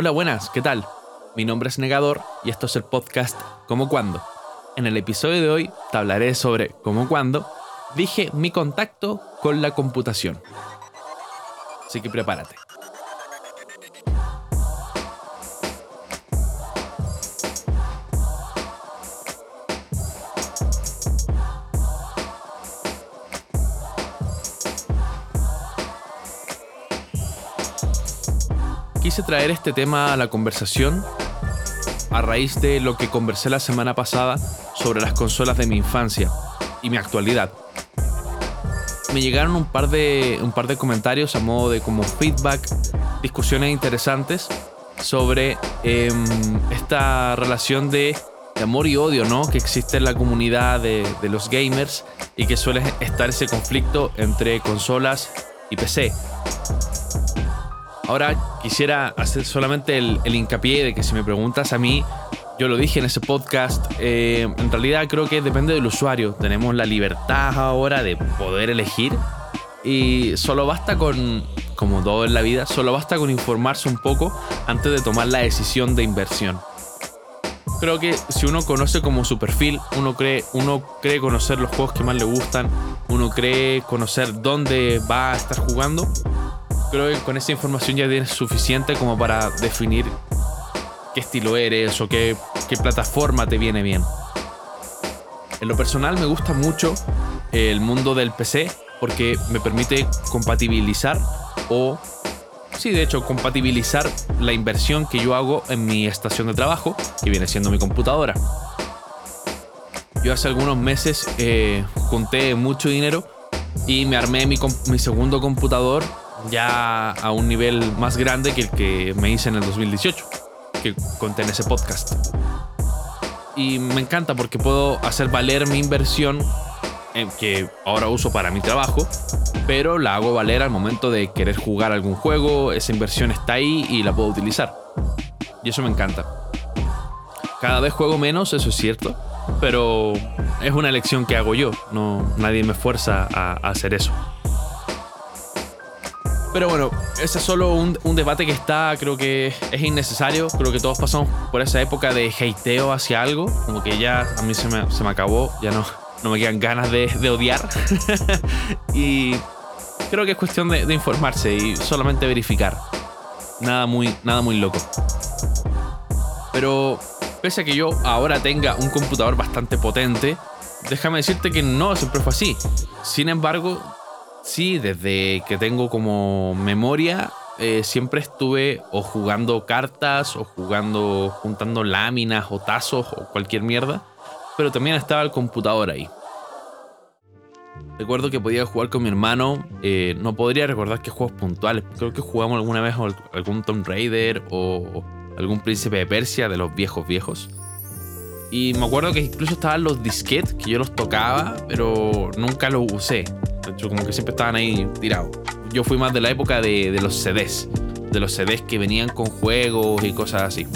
Hola, buenas, ¿qué tal? Mi nombre es Negador y esto es el podcast Como Cuando. En el episodio de hoy te hablaré sobre cómo cuando dije mi contacto con la computación. Así que prepárate. Quise traer este tema a la conversación a raíz de lo que conversé la semana pasada sobre las consolas de mi infancia y mi actualidad. Me llegaron un par de, un par de comentarios a modo de como feedback, discusiones interesantes sobre em, esta relación de, amor y odio ¿no? que existe en la comunidad de, de los gamers y que suele estar ese conflicto entre consolas y PC. Ahora quisiera hacer solamente el, hincapié de que si me preguntas a mí, yo lo dije en ese podcast, eh, en realidad creo que depende del usuario. Tenemos la libertad ahora de poder elegir y solo basta con, como todo en la vida, solo basta con informarse un poco antes de tomar la decisión de inversión. Creo que si uno conoce como su perfil, uno cree, uno cree conocer los juegos que más le gustan, uno cree conocer dónde va a estar jugando, creo que con esa información ya tienes suficiente como para definir qué estilo eres o qué, qué plataforma te viene bien. En lo personal me gusta mucho el mundo del PC porque me permite compatibilizar o, sí, de hecho, compatibilizar la inversión que yo hago en mi estación de trabajo, que viene siendo mi computadora. Yo hace algunos meses eh, mucho dinero y me armé mi, mi segundo computador ya a un nivel más grande que el que me hice en el 2018, que conté en ese podcast. Y me encanta porque puedo hacer valer mi inversión que ahora uso para mi trabajo, pero la hago valer al momento de querer jugar algún juego, esa inversión está ahí y la puedo utilizar. Y eso me encanta. Cada vez juego menos, eso es cierto, pero es una elección que hago yo, no nadie me fuerza a hacer eso. Pero bueno, ese es solo un, debate que está, creo que es innecesario. Creo que todos pasamos por esa época de hateo hacia algo. Como que ya a mí se me, acabó, ya no, no me quedan ganas de, odiar. y creo que es cuestión de, informarse y solamente verificar. Nada muy, nada muy loco. Pero pese a que yo ahora tenga un computador bastante potente, déjame decirte que no siempre fue así. Sin embargo, Sí, desde que tengo como memoria, eh, siempre estuve o jugando cartas o jugando, juntando láminas o tazos o cualquier mierda, pero también estaba el computador ahí. Recuerdo que podía jugar con mi hermano, eh, no podría recordar qué juegos puntuales, creo que jugamos alguna vez algún Tomb Raider o algún Príncipe de Persia de los viejos viejos. Y me acuerdo que incluso estaban los disquetes que yo los tocaba, pero nunca los usé. De hecho, como que siempre estaban ahí tirados. Yo fui más de la época de, los CDs. De los CDs que venían con juegos y cosas así.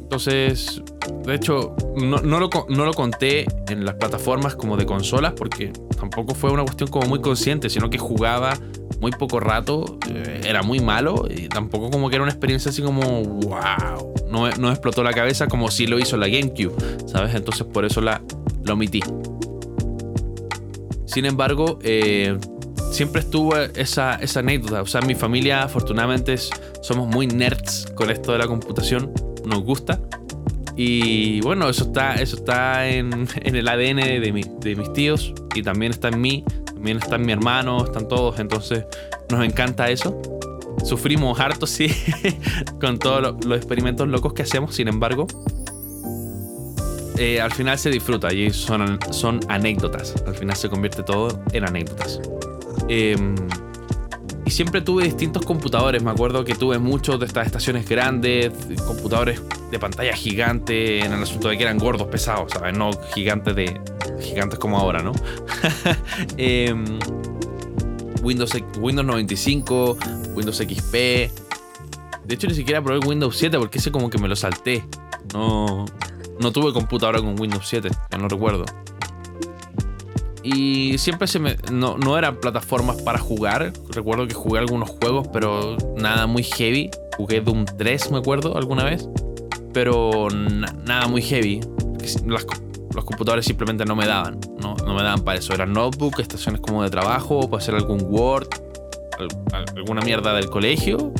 Entonces, de hecho, no, lo, no, lo, conté en las plataformas como de consolas porque tampoco fue una cuestión como muy consciente, sino que jugaba muy poco rato, eh, era muy malo y tampoco como que era una experiencia así como wow. No, explotó la cabeza como si lo hizo la GameCube, ¿sabes? Entonces por eso la, lo omití. Sin embargo, eh, siempre estuvo esa, esa anécdota. O sea, mi familia afortunadamente somos muy nerds con esto de la computación. Nos gusta. Y bueno, eso está, eso está en, el ADN de, de, mis tíos y también está en mí, también está en mi hermano, están todos, entonces nos encanta eso. Sufrimos harto, sí, con todos los experimentos locos que hacemos, sin embargo, eh, al final se disfruta y son, son anécdotas. Al final se convierte todo en anécdotas. Em, y siempre tuve distintos computadores. Me acuerdo que tuve muchos de estas estaciones grandes, computadores de pantalla gigante, en el asunto de que eran gordos, pesados, ¿sabes? No gigantes de. gigantes como ahora, ¿no? Em, Windows, Windows 95, Windows XP. De hecho, ni siquiera probé Windows 7 porque ese como que me lo salté. No, no tuve computadora con Windows 7, ya no recuerdo. Y siempre se me. No, eran plataformas para jugar. Recuerdo que jugué algunos juegos, pero nada muy heavy. jugué Doom 3, me acuerdo, alguna vez. Pero nada muy heavy. Los computadores simplemente no me daban. No, no me daban para eso. Eran notebook, estaciones como de trabajo, para hacer algún Word, alguna mierda del colegio.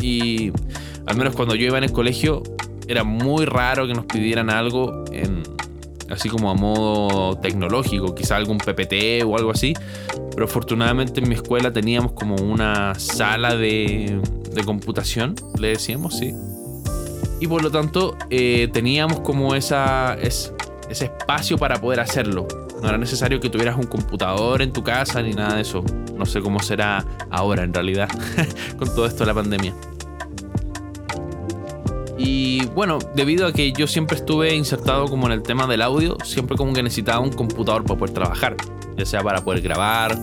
Y al menos cuando yo iba en el colegio, era muy raro que nos pidieran algo en, así como a modo tecnológico, quizá algún PPT o algo así. Pero afortunadamente en mi escuela teníamos como una sala de, de computación, le decíamos, sí. Y por lo tanto eh, teníamos como esa, ese espacio para poder hacerlo. No era necesario que tuvieras un computador en tu casa ni nada de eso. No sé cómo será ahora en realidad con todo esto de la pandemia. Y bueno, debido a que yo siempre estuve insertado como en el tema del audio, siempre como que necesitaba un computador para poder trabajar, ya sea para poder grabar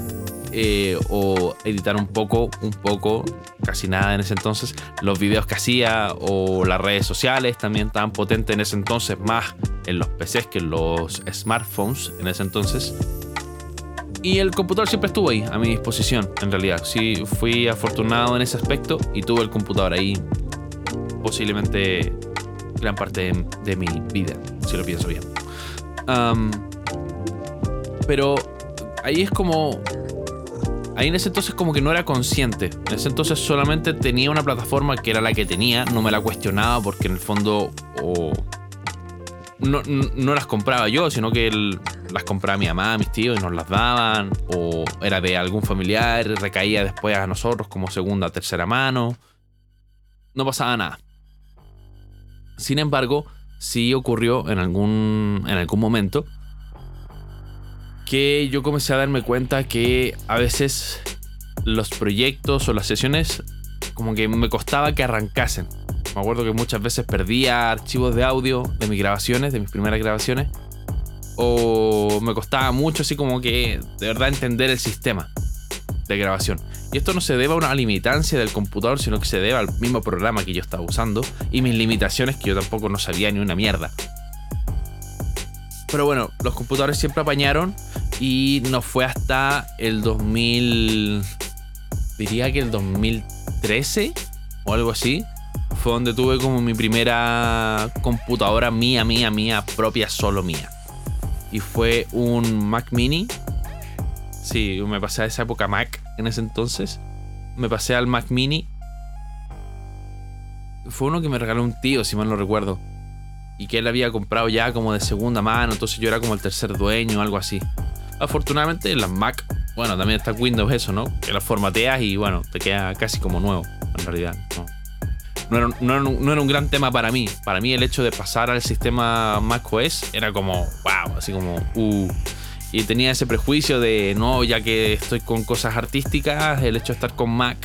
eh, o editar un poco, un poco, casi nada en ese entonces, los videos que hacía o las redes sociales también tan potentes en ese entonces, más en los PCs que en los smartphones en ese entonces. Y el computador siempre estuvo ahí, a mi disposición, en realidad. Sí, fui afortunado en ese aspecto y tuve el computador ahí posiblemente gran parte de, mi vida, si lo pienso bien. pero ahí es como... Ahí en ese entonces como que no era consciente. En ese entonces solamente tenía una plataforma que era la que tenía. No me la cuestionaba porque en el fondo... no, no, las compraba yo, sino que las compraba mi mamá, mis tíos y nos las daban. O era de algún familiar, recaía después a nosotros como segunda, tercera mano. No pasaba nada. Sin embargo, sí ocurrió en algún, en algún momento que yo comencé a darme cuenta que a veces los proyectos o las sesiones como que me costaba que arrancasen. Me acuerdo que muchas veces perdía archivos de audio de mis grabaciones, de mis primeras grabaciones. O me costaba mucho así como que de verdad entender el sistema de grabación. Y esto no se debe a una limitancia del computador, sino que se debe al mismo programa que yo estaba usando y mis limitaciones que yo tampoco no sabía ni una mierda. Pero bueno, los computadores siempre apañaron y no fue hasta el 2000... Diría que el 2013 o algo así. Fue donde tuve como mi primera computadora mía, mía, mía, propia, solo mía. Y fue un Mac mini Sí, me pasé a esa época Mac en ese entonces. Me pasé al Mac Mini. Fue uno que me regaló un tío, si mal no recuerdo. Y que él había comprado ya como de segunda mano, entonces yo era como el tercer dueño algo así. Afortunadamente las Mac, bueno, también está Windows eso, ¿no? Que las formateas y bueno, te queda casi como nuevo, en realidad. No. era, no, era, un gran tema para mí. Para mí el hecho de pasar al sistema Mac OS era como, wow, así como, uh, y tenía ese prejuicio de, no, ya que estoy con cosas artísticas, el hecho de estar con Mac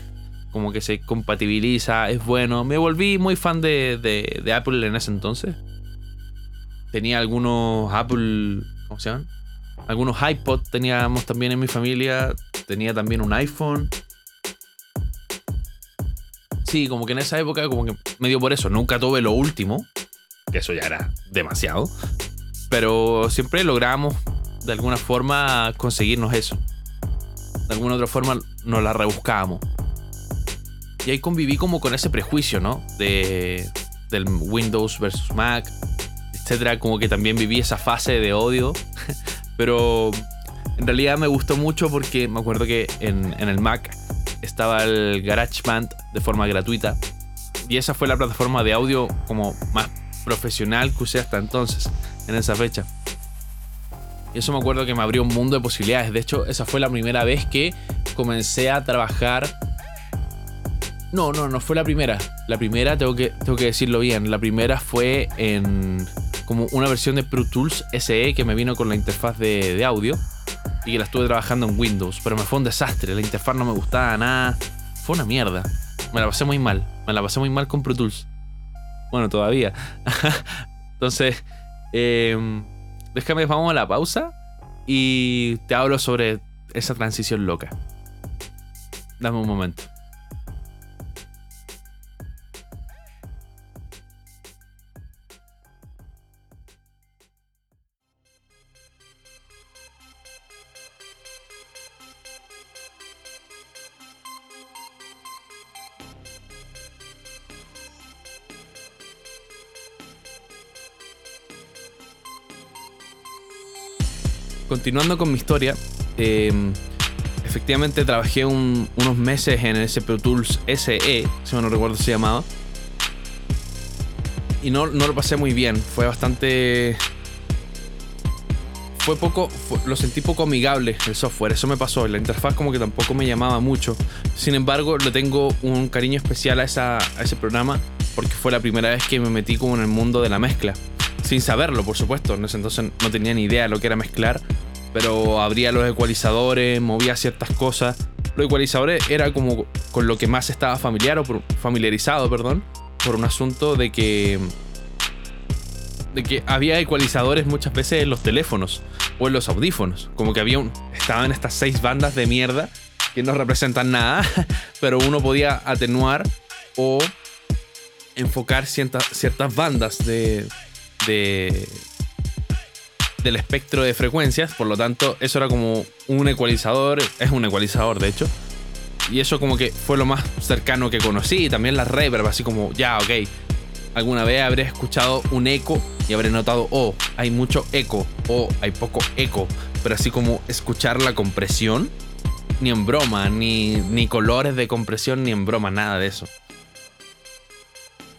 como que se compatibiliza, es bueno. Me volví muy fan de, de, Apple en ese entonces. Tenía algunos Apple, ¿cómo se llaman? Algunos iPod teníamos también en mi familia. Tenía también un iPhone. Sí, como que en esa época, como que medio por eso. Nunca tuve lo último, que eso ya era demasiado. Pero siempre logramos de alguna forma conseguirnos eso. De alguna otra forma nos la rebuscábamos. Y ahí conviví como con ese prejuicio, ¿no? De, del Windows versus Mac, etcétera. Como que también viví esa fase de odio. Pero en realidad me gustó mucho porque me acuerdo que en, en el Mac estaba el GarageBand de forma gratuita. Y esa fue la plataforma de audio como más profesional que usé hasta entonces, en esa fecha. Y eso me acuerdo que me abrió un mundo de posibilidades. De hecho, esa fue la primera vez que comencé a trabajar. No, no, no fue la primera. La primera, tengo que, tengo que decirlo bien. La primera fue en como una versión de Pro Tools SE que me vino con la interfaz de, de audio y que la estuve trabajando en Windows. Pero me fue un desastre. La interfaz no me gustaba nada. Fue una mierda. Me la pasé muy mal. Me la pasé muy mal con Pro Tools. Bueno, todavía. Entonces, eh, vamos a la pausa y te hablo sobre esa transición loca. Dame un momento. Continuando con mi historia, em, efectivamente trabajé unos meses en ese Pro Tools SE, si no recuerdo se llamaba. Y no, lo pasé muy bien, fue bastante fue poco, lo sentí poco amigable el software, eso me pasó, la interfaz como que tampoco me llamaba mucho. Sin embargo, le tengo un cariño especial a ese programa porque fue la primera vez que me metí como en el mundo de la mezcla. Sin saberlo, por supuesto, en ese entonces no tenía ni idea de lo que era mezclar, pero abría los ecualizadores, movía ciertas cosas. Los ecualizadores era como con lo que más estaba familiar o familiarizado, perdón, por un asunto de que de que había ecualizadores muchas veces en los teléfonos o en los audífonos. Como que había un, estaban estas seis bandas de mierda que no representan nada, pero uno podía atenuar o enfocar ciertas, ciertas bandas de, de, del espectro de frecuencias. Por lo tanto, eso era como un ecualizador, es un ecualizador de hecho. Y eso como que fue lo más cercano que conocí. Y también la reverb, así como, ya, ok, alguna vez habré escuchado un eco y habré notado, oh, hay mucho eco o hay poco eco, pero así como escuchar la compresión, ni en broma, ni, ni colores de compresión, ni en broma, nada de eso.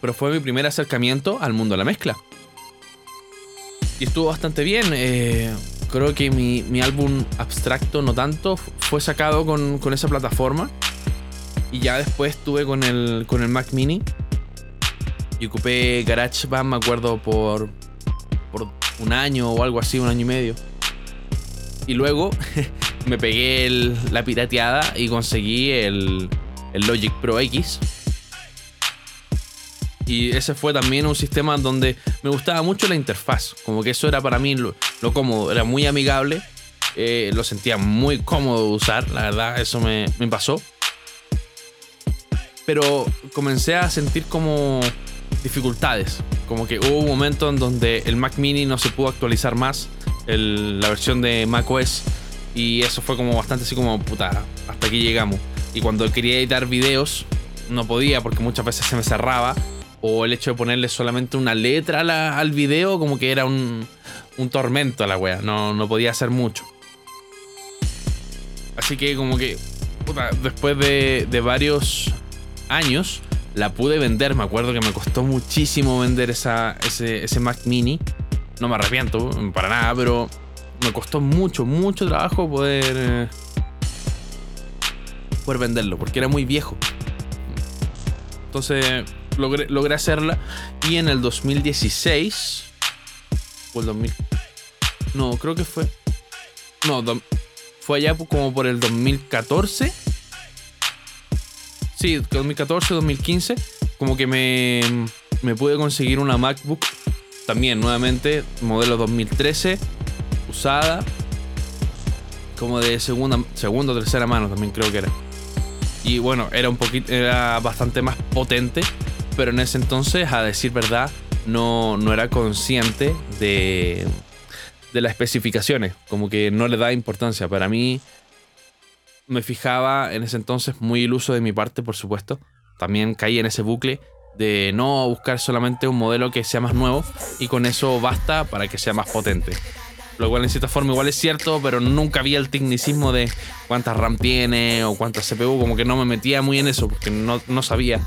Pero fue mi primer acercamiento al mundo de la mezcla. Y estuvo bastante bien. Eh, creo que mi, mi, álbum abstracto, no tanto, fue sacado con, con esa plataforma. Y ya después estuve con el, con el Mac Mini y ocupé GarageBand, me acuerdo, por, por un año o algo así, un año y medio. Y luego me pegué la pirateada y conseguí el, el Logic Pro X. Y ese fue también un sistema donde me gustaba mucho la interfaz. Como que eso era para mí lo, cómodo, era muy amigable. Eh, lo sentía muy cómodo de usar, la verdad, eso me, me pasó. Pero comencé a sentir como dificultades. Como que hubo un momento en donde el Mac Mini no se pudo actualizar más, la versión de Mac OS. Y eso fue como bastante así como, puta, hasta aquí llegamos. Y cuando quería editar videos, no podía porque muchas veces se me cerraba. O el hecho de ponerle solamente una letra al video, como que era un, un tormento a la wea. No, no podía hacer mucho. Así que como que, después de, de varios años, la pude vender. Me acuerdo que me costó muchísimo vender esa, ese, Mac Mini. No me arrepiento para nada, pero me costó mucho, mucho trabajo poder, eh, poder venderlo, porque era muy viejo. Entonces logré, logré hacerla. Y en el 2016 o el 2000 no creo que fue no fue allá como por el 2014 sí, 2014, 2015, como que me, me pude conseguir una MacBook, también nuevamente, modelo 2013, usada, como de segunda, segunda o tercera mano también creo que era. Y bueno, era un poquito, era bastante más potente, pero en ese entonces, a decir verdad, no, no era consciente de, de las especificaciones, como que no le da importancia. Para mí, me fijaba en ese entonces, muy iluso de mi parte, por supuesto. También caí en ese bucle de no buscar solamente un modelo que sea más nuevo y con eso basta para que sea más potente. Lo cual en cierta forma igual es cierto, pero nunca vi el tecnicismo de cuántas RAM tiene o cuántas CPU, como que no me metía muy en eso porque no, no sabía.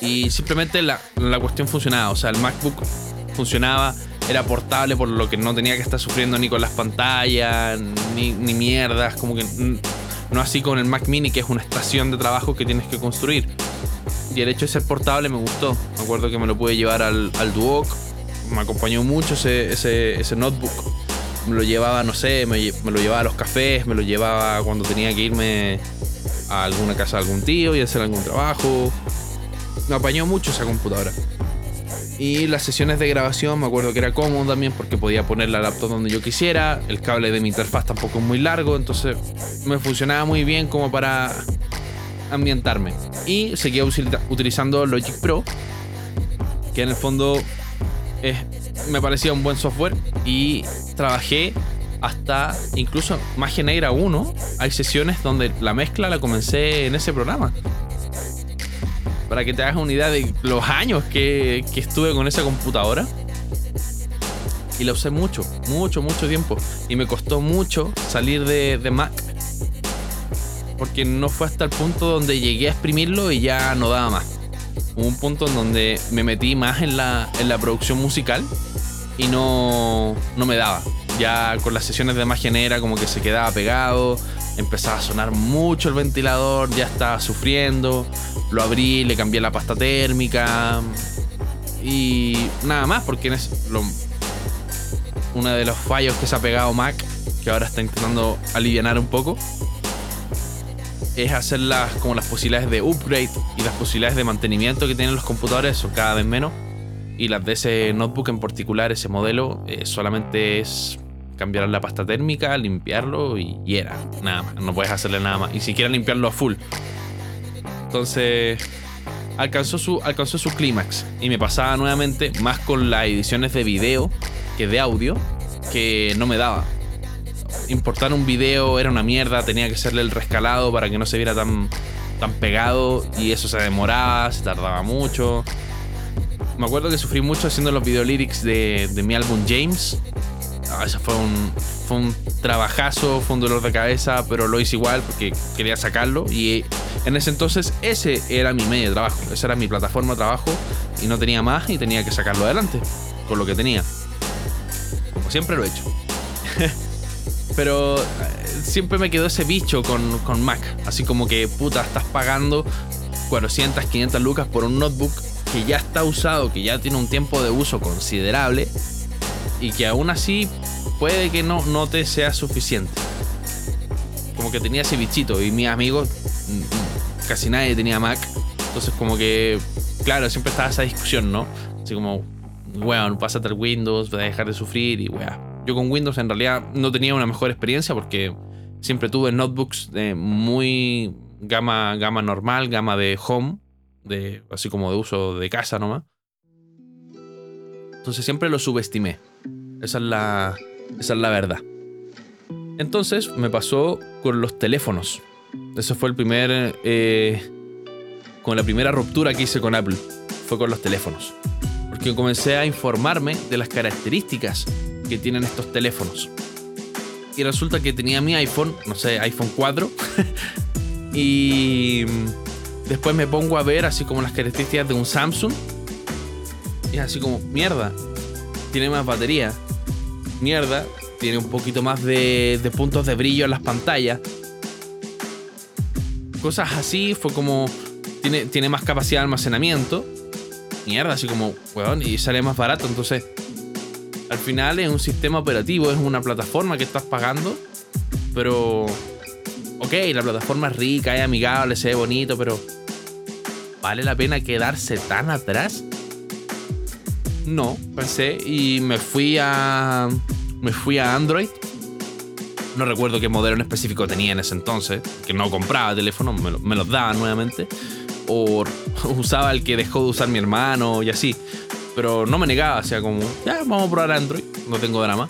Y simplemente la, la cuestión funcionaba, o sea, el MacBook funcionaba era portable por lo que no tenía que estar sufriendo ni con las pantallas, ni, mierdas, como que no así con el Mac Mini, que es una estación de trabajo que tienes que construir. Y el hecho de ser portable me gustó. Me acuerdo que me lo pude llevar al, al Duoc, me acompañó mucho ese, ese, notebook. Me lo llevaba, no sé, me, me, lo llevaba a los cafés, me lo llevaba cuando tenía que irme a alguna casa de algún tío y hacer algún trabajo. Me apañó mucho esa computadora. Y las sesiones de grabación me acuerdo que era cómodo también porque podía poner la laptop donde yo quisiera. El cable de mi interfaz tampoco es muy largo, entonces me funcionaba muy bien como para ambientarme. Y seguía utilizando Logic Pro, que en el fondo me parecía un buen software. Y trabajé hasta incluso Magia Negra 1. Hay sesiones donde la mezcla la comencé en ese programa para que te hagas una idea de los años que, estuve con esa computadora. Y la usé mucho, mucho, mucho tiempo. Y me costó mucho salir de, de Mac. Porque no fue hasta el punto donde llegué a exprimirlo y ya no daba más. Hubo un punto en donde me metí más en la, en la producción musical y no, no me daba. Ya con las sesiones de magia negra como que se quedaba pegado, empezaba a sonar mucho el ventilador, ya estaba sufriendo, lo abrí, le cambié la pasta térmica y nada más, porque es uno de los fallos que se ha pegado Mac, que ahora está intentando aliviar un poco, es hacer las, como las posibilidades de upgrade y las posibilidades de mantenimiento que tienen los computadores son cada vez menos. Y las de ese notebook en particular, ese modelo, eh, solamente es cambiar la pasta térmica, limpiarlo y, era. Nada más. No puedes hacerle nada más. Y siquiera limpiarlo a full. Entonces, alcanzó su, alcanzó su clímax. Y me pasaba nuevamente más con las ediciones de video que de audio, que no me daba. Importar un video era una mierda, tenía que hacerle el rescalado para que no se viera tan, tan pegado. Y eso se demoraba, se tardaba mucho. Me acuerdo que sufrí mucho haciendo los video lyrics de, de mi álbum James eso fue un, fue un trabajazo, fue un dolor de cabeza, pero lo hice igual porque quería sacarlo. Y en ese entonces ese era mi medio de trabajo, esa era mi plataforma de trabajo y no tenía más y tenía que sacarlo adelante con lo que tenía. Como siempre lo he hecho. pero eh, siempre me quedó ese bicho con, con Mac. Así como que, puta, estás pagando 400, 500 lucas por un notebook que ya está usado, que ya tiene un tiempo de uso considerable y que aún así puede que no, no te sea suficiente. Como que tenía ese bichito y mis amigos, mm, casi nadie tenía Mac. Entonces como que, claro, siempre estaba esa discusión, ¿no? Así como, weón, pásate al Windows, vas a dejar de sufrir y weón. Yo con Windows en realidad no tenía una mejor experiencia porque siempre tuve notebooks de muy gama, gama normal, gama de home, de, así como de uso de casa nomás. Entonces siempre lo subestimé. Esa es la, esa es la verdad. Entonces me pasó con los teléfonos. Eso fue el primer. Eh, con la primera ruptura que hice con Apple. Fue con los teléfonos. Porque comencé a informarme de las características que tienen estos teléfonos. Y resulta que tenía mi iPhone, no sé, iPhone 4. y después me pongo a ver así como las características de un Samsung. Y es así como, mierda, tiene más batería, mierda, tiene un poquito más de, puntos de brillo en las pantallas. Cosas así, fue como. Tiene, tiene más capacidad de almacenamiento. Mierda, así como, weón, y sale más barato. Entonces, al final es un sistema operativo, es una plataforma que estás pagando. Pero. Ok, la plataforma es rica, es amigable, se ve bonito, pero. ¿Vale la pena quedarse tan atrás? No, pensé y me fui a. Me fui a Android. No recuerdo qué modelo en específico tenía en ese entonces, que no compraba teléfono, me, los daban nuevamente. O usaba el que dejó de usar mi hermano y así. Pero no me negaba, o sea, como, ya, vamos a probar Android, no tengo drama.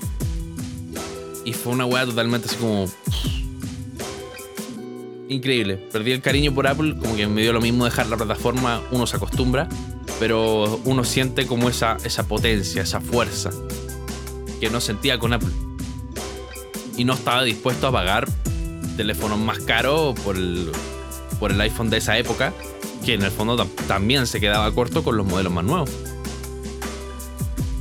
Y fue una weá totalmente así como. Increíble. Perdí el cariño por Apple, como que me dio lo mismo dejar la plataforma, uno se acostumbra pero uno siente como esa, esa potencia, esa fuerza que no sentía con Apple. Y no estaba dispuesto a pagar teléfonos más caros por el, por el iPhone de esa época, que en el fondo también se quedaba corto con los modelos más nuevos.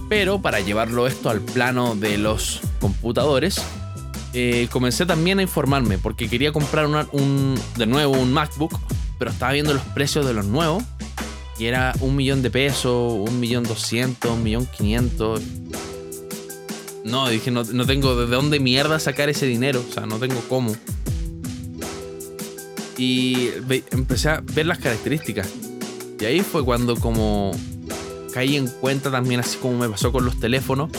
Pero para llevarlo esto al plano de los computadores, eh, comencé también a informarme porque quería comprar un, de nuevo un MacBook, pero estaba viendo los precios de los nuevos y era un millón de pesos, un millón doscientos, un millón quinientos. No, dije, no, no tengo de dónde mierda sacar ese dinero. O sea, no tengo cómo. Y empecé a ver las características. Y ahí fue cuando como caí en cuenta también, así como me pasó con los teléfonos,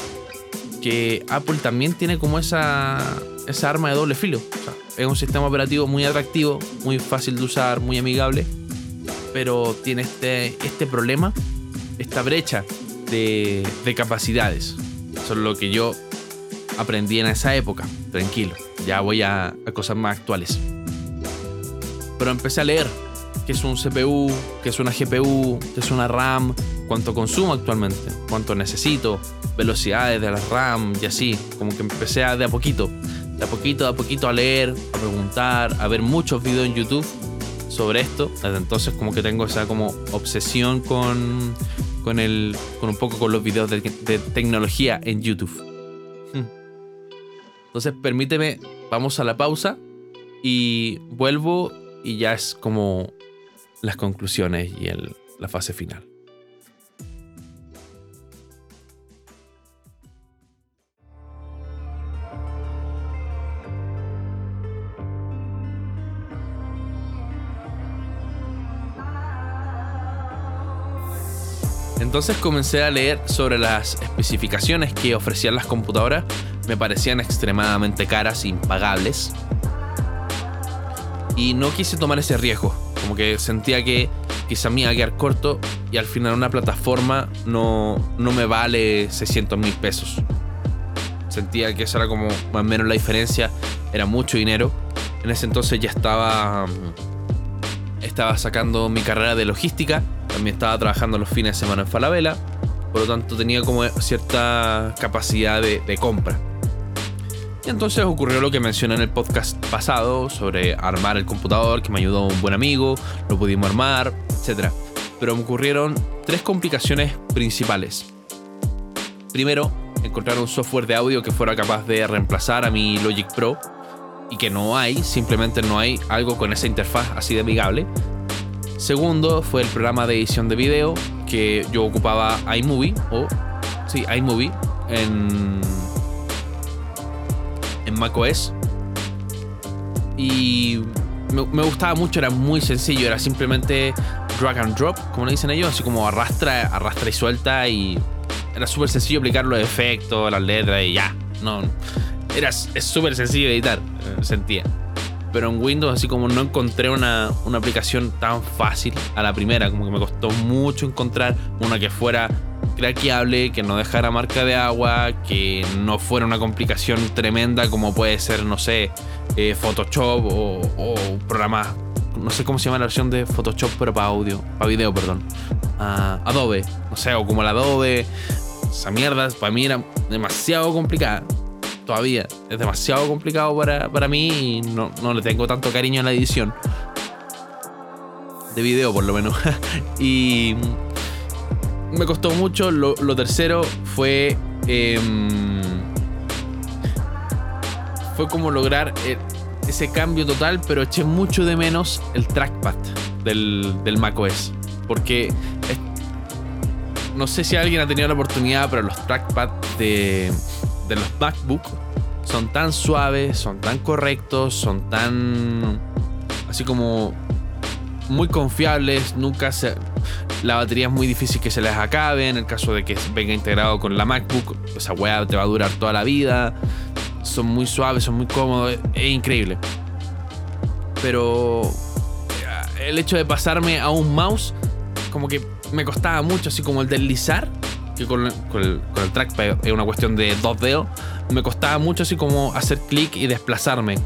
que Apple también tiene como esa, esa arma de doble filo. O sea, es un sistema operativo muy atractivo, muy fácil de usar, muy amigable pero tiene este, este problema, esta brecha de, capacidades. Eso es lo que yo aprendí en esa época. Tranquilo, ya voy a, a cosas más actuales. Pero empecé a leer, qué es un CPU, qué es una GPU, qué es una RAM, cuánto consumo actualmente, cuánto necesito, velocidades de la RAM y así. Como que empecé a de a poquito, de a poquito, de a poquito a leer, a preguntar, a ver muchos videos en YouTube sobre esto. Desde entonces como que tengo esa como obsesión con, con, el, con un poco con los videos de, tecnología en YouTube. Hmm. Entonces permíteme, vamos a la pausa y vuelvo y ya es como las conclusiones y la fase final. Entonces comencé a leer sobre las especificaciones que ofrecían las computadoras. Me parecían extremadamente caras, impagables. Y no quise tomar ese riesgo. Como que sentía que quizá me iba a quedar corto y al final una plataforma no, no me vale 600 mil pesos. Sentía que esa era como más o menos la diferencia. Era mucho dinero. En ese entonces ya estaba, estaba sacando mi carrera de logística. También estaba trabajando los fines de semana en Falabella. Por lo tanto tenía como cierta capacidad de, compra. Y entonces ocurrió lo que mencioné en el podcast pasado sobre armar el computador, que me ayudó un buen amigo, lo pudimos armar, etc. Pero me ocurrieron tres complicaciones principales. Primero, encontrar un software de audio que fuera capaz de reemplazar a mi Logic Pro y que no hay, simplemente no hay algo con esa interfaz así de. Segundo, fue el programa de edición de video que yo ocupaba iMovie o sí, iMovie en en macOS. Y me, gustaba mucho, era muy sencillo, era simplemente drag and drop, como le dicen ellos, así como arrastra, arrastra y suelta y era súper sencillo aplicar los efectos, las letras y ya. No, era, es súper sencillo editar, eh, sentía. Pero en Windows, así como no encontré una, una aplicación tan fácil a la primera, como que me costó mucho encontrar una que fuera craqueable, que no dejara marca de agua, que no fuera una complicación tremenda como puede ser, no sé, eh, Photoshop o, o, no sé cómo se llama la versión de Photoshop, pero para audio, para video, perdón. Uh, Adobe, no sé, o como el Adobe. Esa mierda para mí era demasiado complicada. Todavía es demasiado complicado para, para mí y no, no le tengo tanto cariño a la edición. De video, por lo menos. y me costó mucho. Lo, tercero fue. Em, fue como lograr eh, ese cambio total, pero eché mucho de menos el trackpad del, del macOS. Porque no sé si alguien ha tenido la oportunidad, pero los trackpads de, de los MacBook son tan suaves, son tan correctos, son tan. así como. muy confiables. Nunca se la batería es muy difícil que se les acabe. En el caso de que venga integrado con la MacBook, esa weá te va a durar toda la vida. Son muy suaves, son muy cómodos. Es increíble. Pero eh, el hecho de pasarme a un mouse, como que me costaba mucho, así como el deslizar, que con, el, trackpad es una cuestión de dos dedos, me costaba mucho así como hacer clic y desplazarme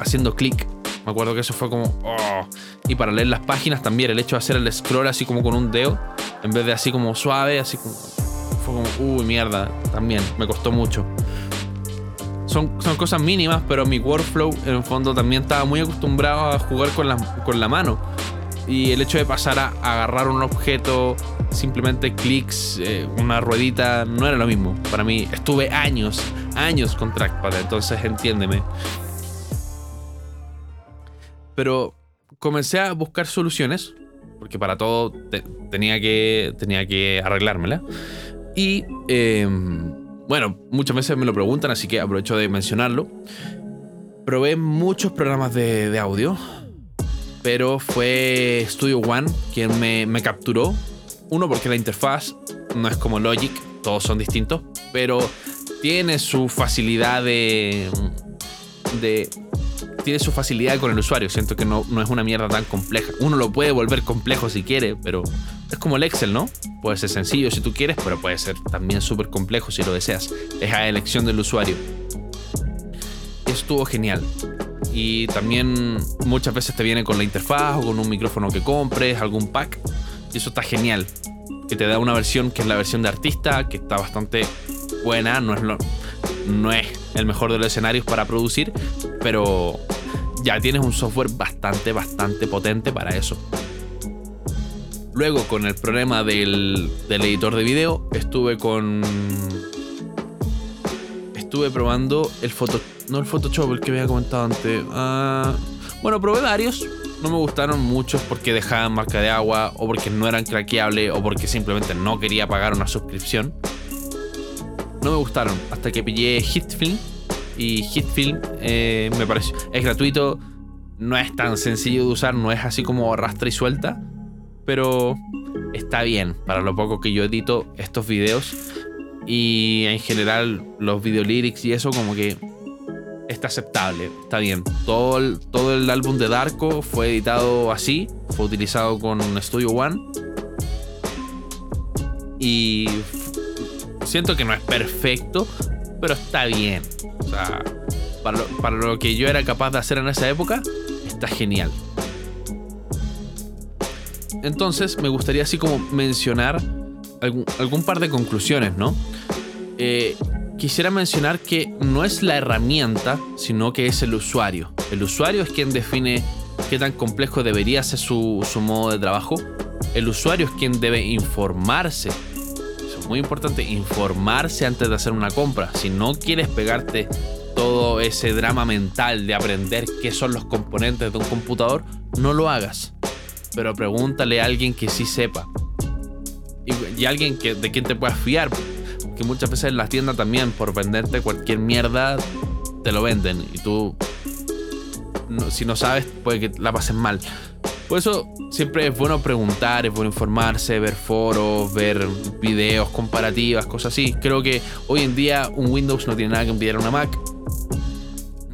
haciendo clic me acuerdo que eso fue como. Oh. Y para leer las páginas también, el hecho de hacer el scroll así como con un dedo, en vez de así como suave, así como. Fue como, uy, mierda. También, me costó mucho. Son, son cosas mínimas, pero mi workflow en el fondo también estaba muy acostumbrado a jugar con la, con la mano. Y el hecho de pasar a, agarrar un objeto, simplemente clics, eh, una ruedita, no era lo mismo. Para mí, estuve años, años con trackpad, entonces entiéndeme. Pero comencé a buscar soluciones, porque para todo tenía, que, tenía que arreglármela. Y em, bueno, muchas veces me lo preguntan, así que aprovecho de mencionarlo. Probé muchos programas de, audio, pero fue Studio One quien me, me capturó. Uno, porque la interfaz no es como Logic, todos son distintos, pero tiene su facilidad de, de tiene su facilidad con el usuario. Siento que no, no es una mierda tan compleja. Uno lo puede volver complejo si quiere, pero es como el Excel, ¿no? Puede ser sencillo si tú quieres, pero puede ser también súper complejo si lo deseas. Es a elección del usuario. Estuvo genial. Y también muchas veces te viene con la interfaz o con un micrófono que compres, algún pack. Y eso está genial. Que te da una versión que es la versión de artista, que está bastante buena. No es, lo, no es el mejor de los escenarios para producir, pero ya tienes un software bastante, bastante potente para eso. Luego, con el problema del, del editor de video, estuve con. Estuve probando el Photoshop. No el Photoshop, el que había comentado antes. Ah, bueno, probé varios. No me gustaron muchos porque dejaban marca de agua, o porque no eran craqueables, o porque simplemente no quería pagar una suscripción. No me gustaron. Hasta que pillé Hitfilm. Y Hitfilm eh, me pareció. Es gratuito. No es tan sencillo de usar. No es así como arrastra y suelta pero está bien para lo poco que yo edito estos videos. Y en general los video lyrics y eso como que está aceptable, está bien. Todo el, todo el álbum de Darko fue editado así, fue utilizado con Studio One. Y siento que no es perfecto, pero está bien. O sea, para para lo que yo era capaz de hacer en esa época, está genial. Entonces me gustaría así como mencionar algún, par de conclusiones, ¿no? Eh, quisiera mencionar que no es la herramienta, sino que es el usuario. El usuario es quien define qué tan complejo debería ser su, su modo de trabajo. El usuario es quien debe informarse. Es muy importante, informarse antes de hacer una compra. Si no quieres pegarte todo ese drama mental de aprender qué son los componentes de un computador, no lo hagas pero pregúntale a alguien que sí sepa. Y, alguien que, de quien te puedas fiar. Que muchas veces en las tiendas también, por venderte cualquier mierda, te lo venden. Y tú, si no sabes, puede que la pases mal. Por eso siempre es bueno preguntar, es bueno informarse, ver foros, ver videos comparativas, cosas así. Creo que hoy en día un Windows no tiene nada que envidiar a una Mac.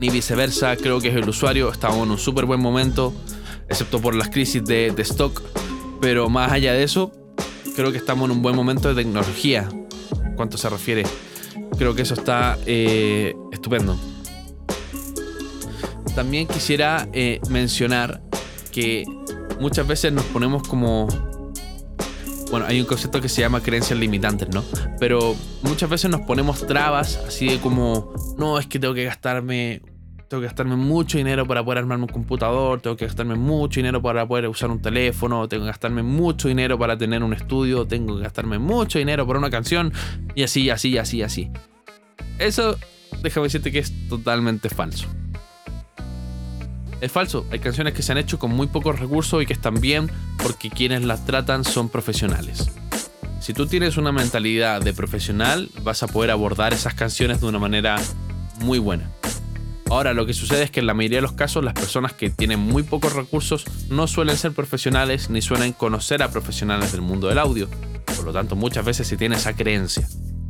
Ni viceversa, creo que es el usuario. Estamos en un súper buen momento excepto por las crisis de, stock. Pero más allá de eso, creo que estamos en un buen momento de tecnología. ¿Cuánto se refiere? Creo que eso está eh, estupendo. También quisiera eh, mencionar que muchas veces nos ponemos como... Bueno, hay un concepto que se llama creencias limitantes, ¿no? Pero muchas veces nos ponemos trabas, así de como, no, es que tengo que gastarme tengo que gastarme mucho dinero para poder armarme un computador, tengo que gastarme mucho dinero para poder usar un teléfono, tengo que gastarme mucho dinero para tener un estudio, tengo que gastarme mucho dinero para una canción, y así, así, así, así. Eso, déjame decirte que es totalmente falso. Es falso, hay canciones que se han hecho con muy pocos recursos y que están bien porque quienes las tratan son profesionales. Si tú tienes una mentalidad de profesional, vas a poder abordar esas canciones de una manera muy buena. Ahora, lo que sucede es que en la mayoría de los casos las personas que tienen muy pocos recursos no suelen ser profesionales ni suelen conocer a profesionales del mundo del audio. Por lo tanto, muchas veces se tiene esa creencia.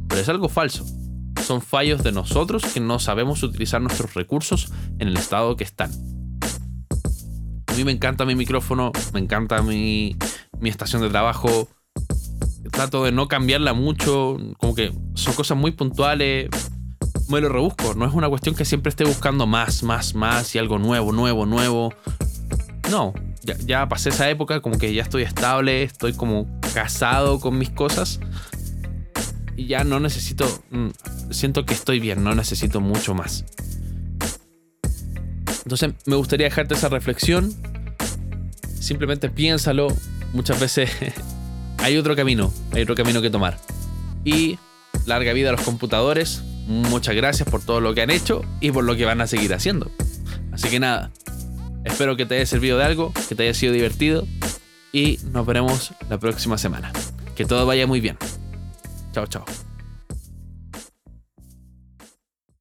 Pero es algo falso. Son fallos de nosotros que no sabemos utilizar nuestros recursos en el estado que están. A mí me encanta mi micrófono, me encanta mi, mi estación de trabajo. Trato de no cambiarla mucho, como que son cosas muy puntuales me lo rebusco. No es una cuestión que siempre esté buscando más, más, más y algo nuevo, nuevo, nuevo. No, ya, pasé esa época, como que ya estoy estable, estoy como casado con mis cosas. Y ya no necesito, mm, siento que estoy bien, no necesito mucho más. Entonces me gustaría dejarte esa reflexión. Simplemente piénsalo. Muchas veces hay otro camino, hay otro camino que tomar. Y larga vida a los computadores muchas gracias por todo lo que han hecho y por lo que van a seguir haciendo. Así que nada, espero que te haya servido de algo, que te haya sido divertido y nos veremos la próxima semana. Que todo vaya muy bien. Chao, chao.